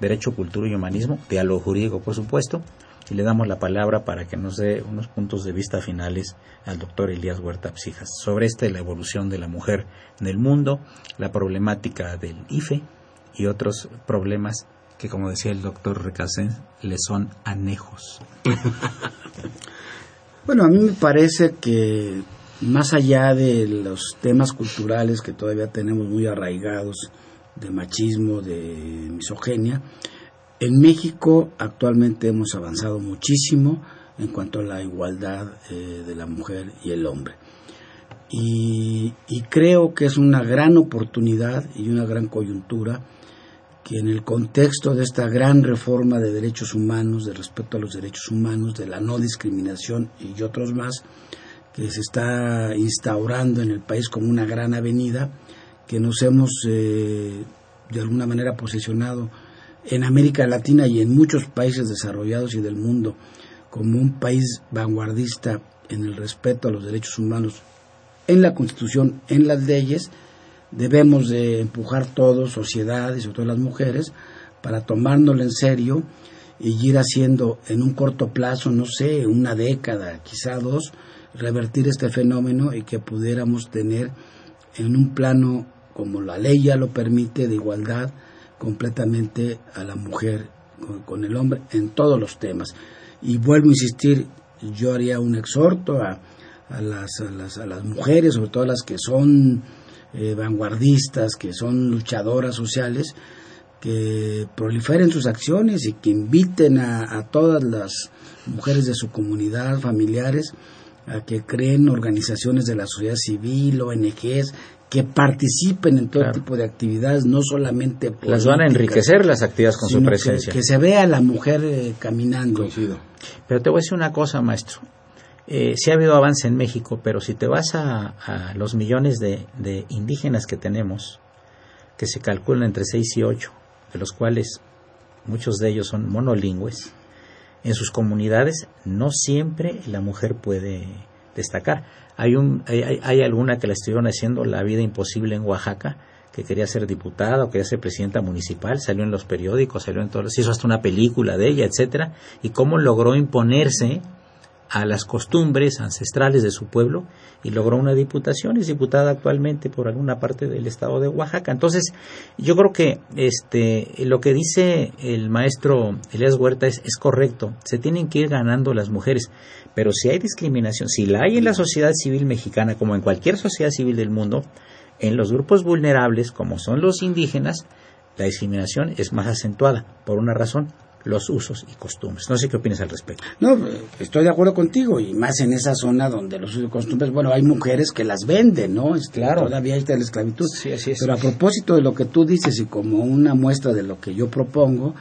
Derecho, Cultura y Humanismo, diálogo jurídico por supuesto, y le damos la palabra para que nos dé unos puntos de vista finales al doctor Elías Huerta Psijas sobre este, la evolución de la mujer en el mundo, la problemática del IFE y otros problemas que como decía el doctor Recasén, le son anejos. Bueno, a mí me parece que más allá de los temas culturales que todavía tenemos muy arraigados, de machismo, de misoginia, en México actualmente hemos avanzado muchísimo en cuanto a la igualdad eh, de la mujer y el hombre. Y creo que es una gran oportunidad y una gran coyuntura que en el contexto de esta gran reforma de derechos humanos, de respeto a los derechos humanos, de la no discriminación y otros más, que se está instaurando en el país como una gran avenida, que nos hemos eh, de alguna manera posicionado en América Latina y en muchos países desarrollados y del mundo como un país vanguardista en el respeto a los derechos humanos en la Constitución, en las leyes, debemos de empujar todos, sociedades, sobre todo las mujeres, para tomárnoslo en serio y ir haciendo en un corto plazo, no sé, una década, quizá dos, revertir este fenómeno y que pudiéramos tener en un plano como la ley ya lo permite de igualdad completamente a la mujer con, el hombre en todos los temas. Y vuelvo a insistir, yo haría un exhorto a, a, las, a, las, a las mujeres, sobre todo las que son eh, vanguardistas, que son luchadoras sociales, que proliferen sus acciones y que inviten a, a, todas las mujeres de su comunidad, familiares, a que creen organizaciones de la sociedad civil, ONGs, que participen en todo tipo de actividades, no solamente las van a enriquecer las actividades con su presencia. Que, se vea la mujer eh, caminando. Pero te voy a decir una cosa, maestro. Eh, sí ha habido avance en México, pero si te vas a, a los millones de, de, indígenas que tenemos, que se calculan entre 6 y 8, de los cuales muchos de ellos son monolingües, en sus comunidades no siempre la mujer puede destacar. Hay, un, hay, hay, alguna que la estuvieron haciendo la vida imposible en Oaxaca, que quería ser diputada o quería ser presidenta municipal, salió en los periódicos, salió en todos, se hizo hasta una película de ella, etcétera, y cómo logró imponerse a las costumbres ancestrales de su pueblo y logró una diputación, es diputada actualmente por alguna parte del estado de Oaxaca. Entonces, yo creo que este lo que dice el maestro Elías Huerta es, es correcto, se tienen que ir ganando las mujeres, pero si hay discriminación, si la hay en la sociedad civil mexicana como en cualquier sociedad civil del mundo, en los grupos vulnerables como son los indígenas, la discriminación es más acentuada por una razón, los usos y costumbres. No sé qué opinas al respecto. No, estoy de acuerdo contigo, y más en esa zona donde los usos y costumbres, bueno, hay mujeres que las venden, ¿no? Este, claro. Todavía está la esclavitud. Sí, así es. Pero a propósito de lo que tú dices y como una muestra de lo que yo propongo,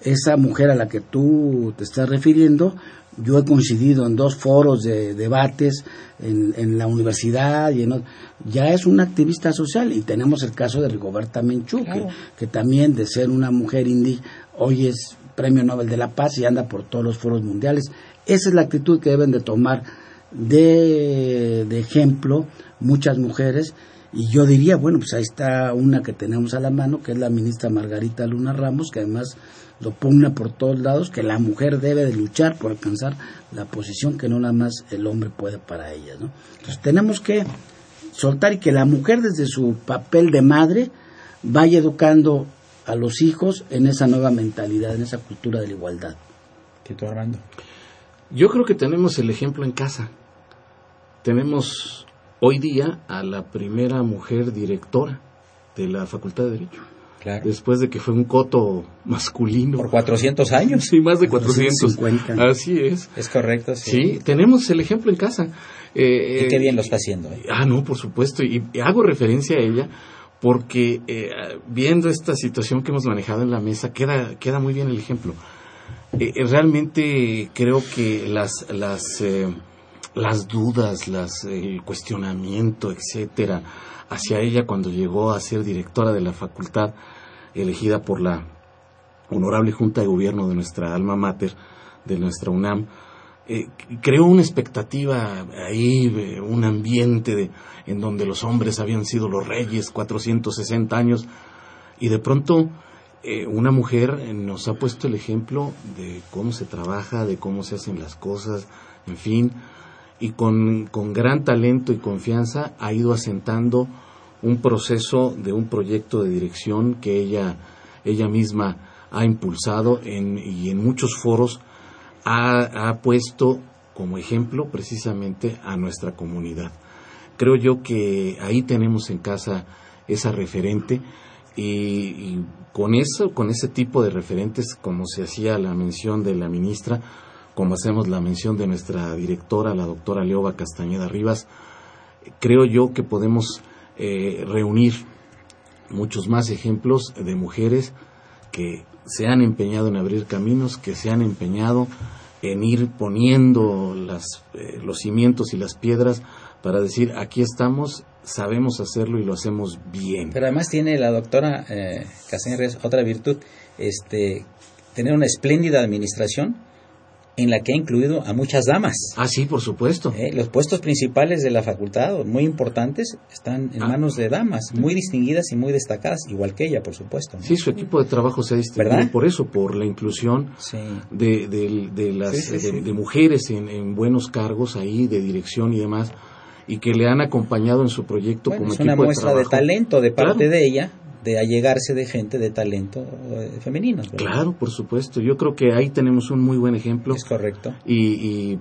esa mujer a la que tú te estás refiriendo, yo he coincidido en dos foros de debates en, en la universidad y en, ya es una activista social y tenemos el caso de Rigoberta Menchú, claro. que, que, también de ser una mujer indígena, hoy es Premio Nobel de la Paz y anda por todos los foros mundiales. Esa es la actitud que deben de tomar de, ejemplo muchas mujeres y yo diría, bueno, pues ahí está una que tenemos a la mano, que es la ministra Margarita Luna Ramos, que además lo pugna por todos lados, que la mujer debe de luchar por alcanzar la posición que no nada más el hombre puede para ella, ¿no? Entonces tenemos que soltar y que la mujer desde su papel de madre vaya educando a los hijos en esa nueva mentalidad, en esa cultura de la igualdad. ¿Qué tú, Armando? Yo creo que tenemos el ejemplo en casa. Tenemos hoy día a la primera mujer directora de la Facultad de Derecho. Claro. Después de que fue un coto masculino. Por 400 años. Sí, más de 400. 450. Así es. Es correcto, sí. Sí, tenemos el ejemplo en casa. Eh, y qué bien lo está haciendo. ¿eh? Ah, no, por supuesto. Y, y hago referencia a ella porque eh, viendo esta situación que hemos manejado en la mesa, queda, queda muy bien el ejemplo. Eh, realmente creo que las, las, eh, las dudas, las, el cuestionamiento, etcétera, hacia ella cuando llegó a ser directora de la facultad elegida por la honorable Junta de Gobierno de nuestra alma mater, de nuestra UNAM, eh, creó una expectativa ahí, un ambiente de, en donde los hombres habían sido los reyes 460 años y de pronto eh, una mujer nos ha puesto el ejemplo de cómo se trabaja, de cómo se hacen las cosas, en fin, y con, con gran talento y confianza ha ido asentando un proceso de un proyecto de dirección que ella, ella misma ha impulsado en, y en muchos foros ha, ha puesto como ejemplo precisamente a nuestra comunidad. Creo yo que ahí tenemos en casa esa referente y, y, con eso, con ese tipo de referentes, como se hacía la mención de la ministra, como hacemos la mención de nuestra directora, la doctora Leoba Castañeda Rivas, creo yo que podemos eh, reunir muchos más ejemplos de mujeres que se han empeñado en abrir caminos, que se han empeñado en ir poniendo las, eh, los cimientos y las piedras para decir aquí estamos, sabemos hacerlo y lo hacemos bien. Pero además tiene la doctora eh, otra virtud, este, tener una espléndida administración en la que ha incluido a muchas damas. Ah, sí, por supuesto. Eh, los puestos principales de la facultad, muy importantes, están en ah. manos de damas, muy distinguidas y muy destacadas, igual que ella, por supuesto. ¿no? Sí, su equipo de trabajo se ha distinguido ¿verdad? por eso, por la inclusión sí. de, de, de, las, Sí, sí, de, mujeres en, en buenos cargos ahí, de dirección y demás. y que le han acompañado en su proyecto Bueno, como es una equipo muestra de, de, talento de parte Claro. de ella, de allegarse de gente de talento eh, femenino. ¿verdad? Claro, por supuesto. Yo creo que ahí tenemos un muy buen ejemplo Es correcto. y, y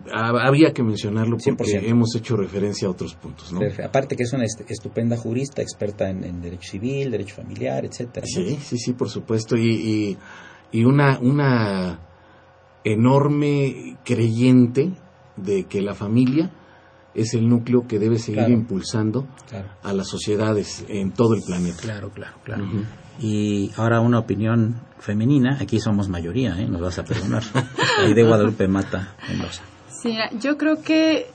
que mencionarlo porque 100%. hemos hecho referencia a otros puntos, ¿no? Aparte que es una est- estupenda jurista, experta en, en derecho civil, derecho familiar, etcétera. ¿no? Sí, sí, sí, por supuesto. Y, y, y una, una enorme creyente de que la familia es el núcleo que debe seguir Claro. impulsando Claro, a las sociedades en todo el planeta. claro, claro. claro. Y ahora una opinión femenina, aquí somos mayoría, ¿eh? nos vas a perdonar. Ahí de Guadalupe Mata Mendoza. Sí, yo creo que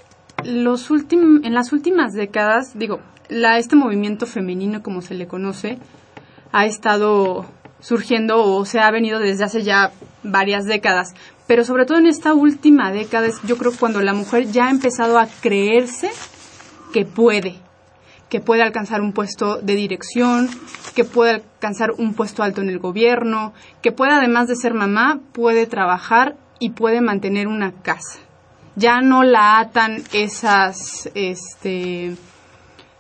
los últim- en las últimas décadas, digo, la, este movimiento femenino, como se le conoce, ha estado surgiendo o se ha venido desde hace ya varias décadas. Pero sobre todo en esta última década, es, yo creo cuando la mujer ya ha empezado a creerse que puede, que puede alcanzar un puesto de dirección, que puede alcanzar un puesto alto en el gobierno, que puede además de ser mamá, puede trabajar y puede mantener una casa. Ya no la atan esas, este,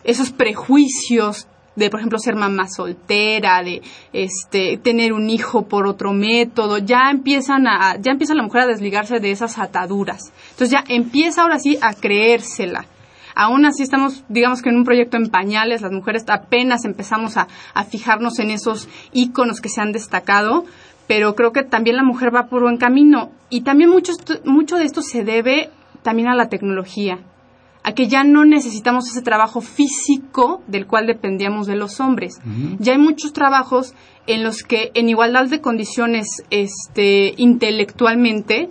esos prejuicios de, por ejemplo, ser mamá soltera, de este, tener un hijo por otro método, ya empiezan a, ya empieza la mujer a desligarse de esas ataduras. Entonces ya empieza ahora sí a creérsela. Aún así estamos, digamos que en un proyecto en pañales, las mujeres apenas empezamos a, a fijarnos en esos íconos que se han destacado, pero creo que también la mujer va por buen camino. Y también mucho, mucho de esto se debe también a la tecnología, a que ya no necesitamos ese trabajo físico del cual dependíamos de los hombres. Ya hay muchos trabajos en los que en igualdad de condiciones este, intelectualmente,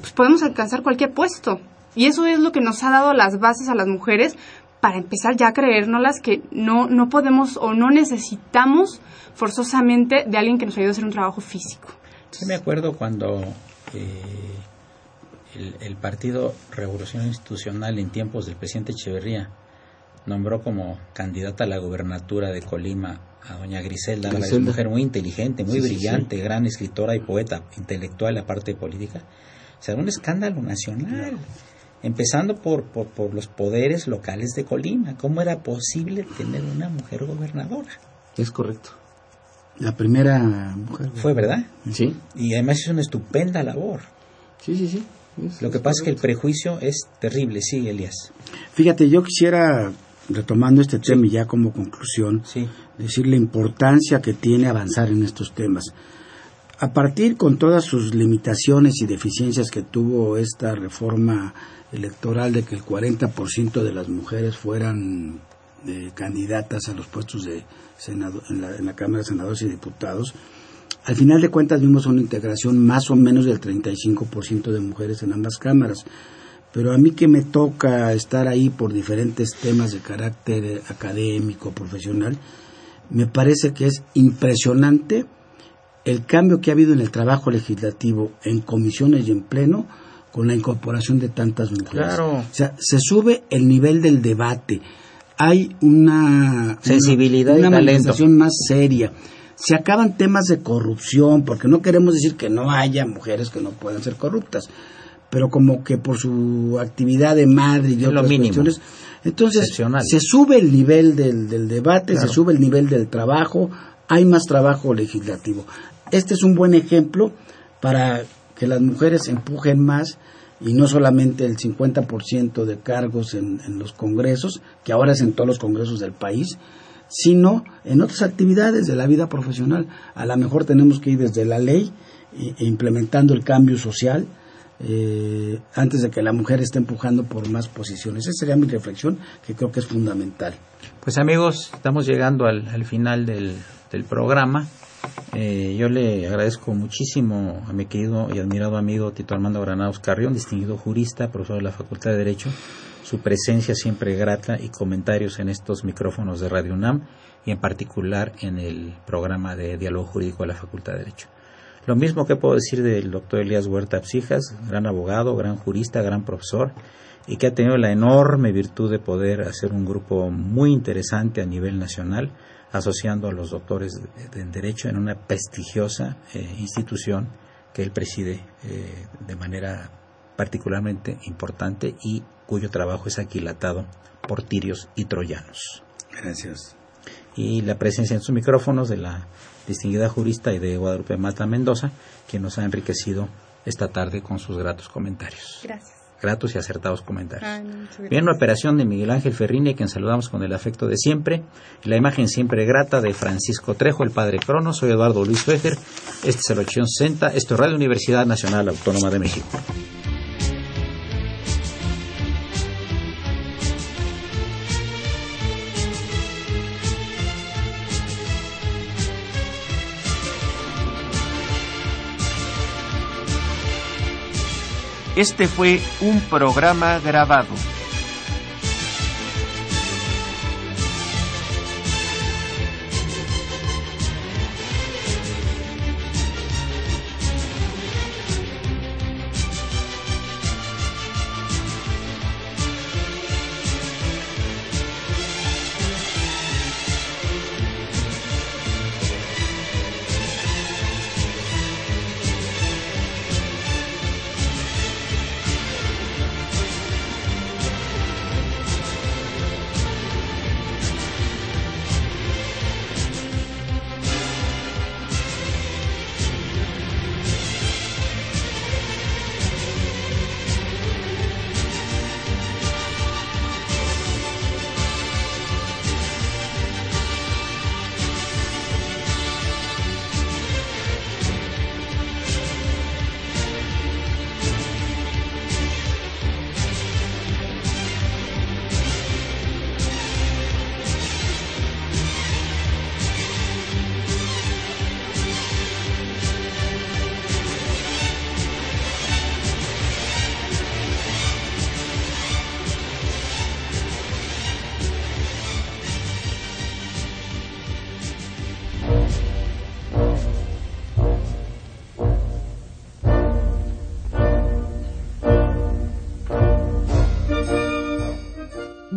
pues podemos alcanzar cualquier puesto. Y eso es lo que nos ha dado las bases a las mujeres para empezar ya a creérnoslas que no, no podemos o no necesitamos forzosamente de alguien que nos ayude a hacer un trabajo físico. Me acuerdo cuando eh, el, el Partido Revolución Institucional en tiempos del presidente Echeverría nombró como candidata a la gubernatura de Colima a doña Griselda, Álvarez, Griselda. mujer muy inteligente, muy Sí, sí, brillante, gran escritora y poeta, intelectual aparte de política. O sea, un escándalo nacional. Empezando por, por, por los poderes locales de Colima. ¿Cómo era posible tener una mujer gobernadora? Es correcto. La primera mujer. Fue verdad. Sí, Y además hizo una estupenda labor. sí, sí, sí. Lo que pasa es que el prejuicio es terrible, sí, Elías. Fíjate, yo quisiera, retomando este tema y ya como conclusión, Sí. decir la importancia que tiene avanzar en estos temas. A partir con todas sus limitaciones y deficiencias que tuvo esta reforma electoral de que el 40% de las mujeres fueran eh, candidatas a los puestos de senado, en, la, en la Cámara de Senadores y Diputados, al final de cuentas vimos una integración más o menos del 35% de mujeres en ambas cámaras. Pero a mí que me toca estar ahí por diferentes temas de carácter académico, profesional, me parece que es impresionante el cambio que ha habido en el trabajo legislativo en comisiones y en pleno con la incorporación de tantas mujeres. Claro. O sea, se sube el nivel del debate. Hay una Sensibilidad una, y una manifestación más seria. Se acaban temas de corrupción, porque no queremos decir que no haya mujeres que no puedan ser corruptas, pero como que por su actividad de madre y de Es otras cuestiones, entonces Excepcional. se sube el nivel del, del debate, Claro. se sube el nivel del trabajo, hay más trabajo legislativo. Este es un buen ejemplo para que las mujeres empujen más y no solamente el 50% de cargos en, en los congresos, que ahora es en todos los congresos del país, sino en otras actividades de la vida profesional. A lo mejor tenemos que ir desde la ley e, e implementando el cambio social eh, antes de que la mujer esté empujando por más posiciones. Esa sería mi reflexión, que creo que es fundamental. Pues amigos, estamos llegando al, al final del, del programa. Eh, yo le agradezco muchísimo a mi querido y admirado amigo Tito Armando Granados Carrión, distinguido jurista, profesor de la Facultad de Derecho, su presencia siempre grata y comentarios en estos micrófonos de Radio UNAM y en particular en el programa de diálogo jurídico de la Facultad de Derecho. Lo mismo que puedo decir del doctor Elías Huerta Psijas, gran abogado, gran jurista, gran profesor, y que ha tenido la enorme virtud de poder hacer un grupo muy interesante a nivel nacional, asociando a los doctores en Derecho en una prestigiosa eh, institución que él preside eh, de manera particularmente importante y cuyo trabajo es aquilatado por tirios y troyanos. Gracias. Y la presencia en sus micrófonos de la distinguida jurista y de Guadalupe Mata Mendoza, quien nos ha enriquecido esta tarde con sus gratos comentarios. Gracias. Gratos y acertados comentarios. Ay. Bien, una operación de Miguel Ángel Ferrini, a quien saludamos con el afecto de siempre. Y la imagen siempre grata de Francisco Trejo, el padre Crono. Soy Eduardo Luis Fejer. Este es el 860. Esto es Radio Universidad Nacional Autónoma de México. Este fue un programa grabado.